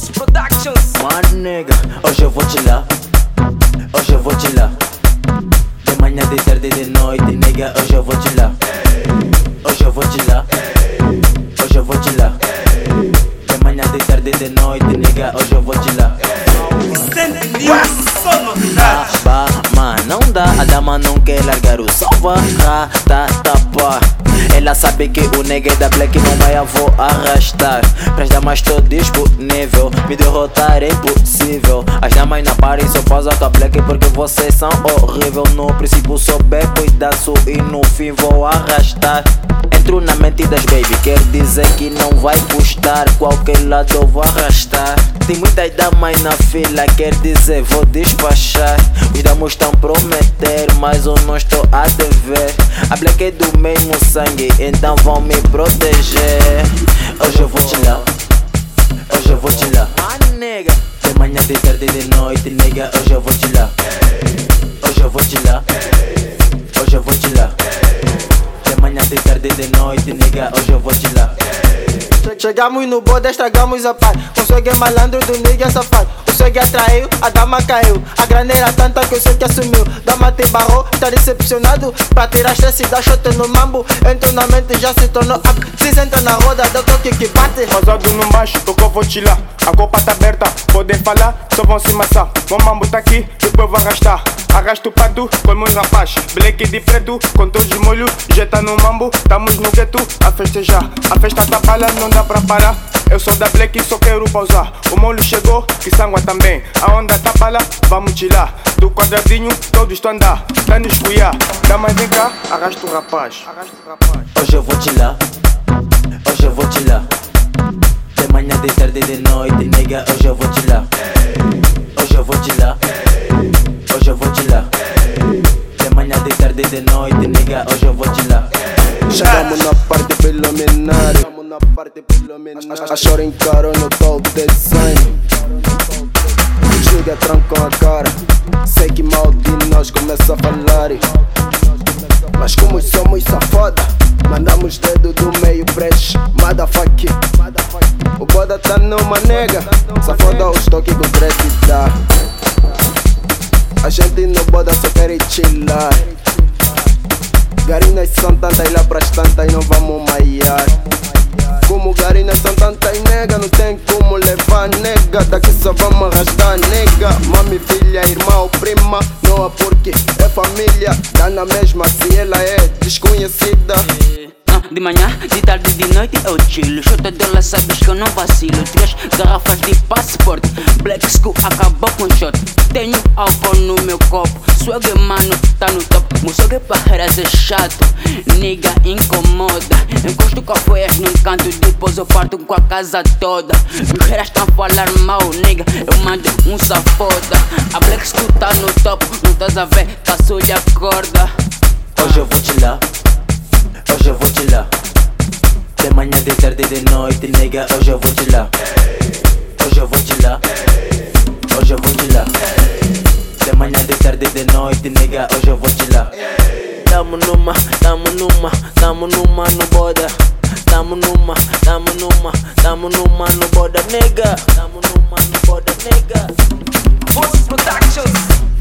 My nigga, hoje eu vou te lá. Hoje eu vou te lá. De manhã, de tarde, de noite, nigga, hoje eu vou te lá. Hoje eu vou te lá. Hoje eu vou te lá. De manhã, de tarde, de noite, nigga, hoje eu vou te lá. Ba, mas não dá, a dama não quer largar o salva, tá, tá, pá. Ela sabe que o nigga da black não vai a vou arrastar. Pras damas tô disponível, me derrotar é impossível. As damas na parem só fazem com a black porque vocês são horrível. No princípio souber cuidar e no fim vou arrastar. Entro na mente das baby, quer dizer que não vai custar. Qualquer lado eu vou arrastar. Tem muitas damas na fila, quer dizer vou despachar. Os damos estão prometer, mas eu não estou a dever. A black é do mesmo sangue, então vão me proteger. Hoje eu vou te lá, hoje eu vou te lá. nega. De manhã, de tarde, de noite, nega. Hoje eu vou te lá, hoje eu vou te lá, hoje eu vou te lá. De manhã, de tarde, de noite, nega. Hoje eu vou te lá. Chegamos no bode, estragamos a paz. Com malandro do nigga safado. O swag atraiu, a dama caiu. A grana era tanta que o swag assumiu. Dama te barrou, tá decepcionado. Pra tirar stress, dá shot no mambo. Entrou na mente, já se tornou up. Senta na roda, dá toque que bate. Pausado no baixo, tocou, lá. A copa tá aberta, podem falar, só vão se maçar. O mambo tá aqui, depois vou arrastar. Arrasto o pato com meus rapaz. Black de preto, com todos os molhos. Já tá no mambo, tamo no gueto a festejar. A festa tá bala, não dá pra parar. Eu sou da Black e só quero pausar. O molho chegou, que sangua também. A onda tá bala, vamos tirar. Do quadradinho, todos estão andar. Tá no escuiar, dá mais vem cá. Arrasta o rapaz. Hoje eu vou te lá, hoje eu vou te lá. De manhã, de tarde, de noite, nega. Hoje eu vou te lá, Chegamos na parte preliminar. A chora encarou no top design. Chega trancam a cara. Sei que mal de nós começa a falar. Mas como somos safada Mandamos dedo do meio breche Motherfuck O boda tá numa nega. Safada os toques que o dread dá. A gente no boda só quer chilar. Garinas são tantas lá pras tantas não vamos maiar Como garinas são tantas nega não tem como levar nega. Daqui só vamos arrastar nega. Mami, filha, irmã ou prima Não há porque é família Dá na mesma se ela é desconhecida. Ah, De manhã, de tarde, de noite eu chillo. Chota dela sabes que eu não vacilo. Três garrafas de passaporte. Black School acabou com shot Tenho álcool no meu copo. Swag mano, tá no top. Meu swag pra heras é chato. Nigga incomoda. Encosto com a foias num canto Depois eu parto com a casa toda. Os heras tão a falar mal, nigga. Eu mando um safoda. A Black School tá no top. Não estás a ver, tá suja a corda. Hoje eu vou te lá, hoje eu vou te lá. De manhã, de tarde, de noite, nega. Hoje eu vou te lá, hoje eu vou te lá, hoje eu vou te lá. De manhã, de tarde, de noite, nega. Hoje eu vou te lá. Tamo numa, tamo numa, tamo numa no boda. Tamo numa, tamo numa, tamo numa no boda, nega. Tamo numa no boda, nega. Force Productions.